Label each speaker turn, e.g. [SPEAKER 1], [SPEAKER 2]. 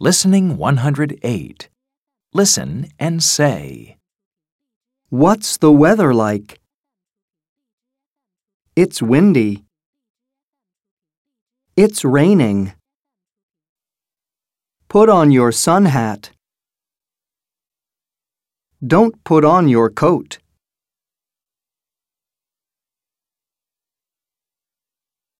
[SPEAKER 1] Listening 108. Listen and say.
[SPEAKER 2] What's the weather like? It's windy. It's raining. Put on your sun hat. Don't put on your coat.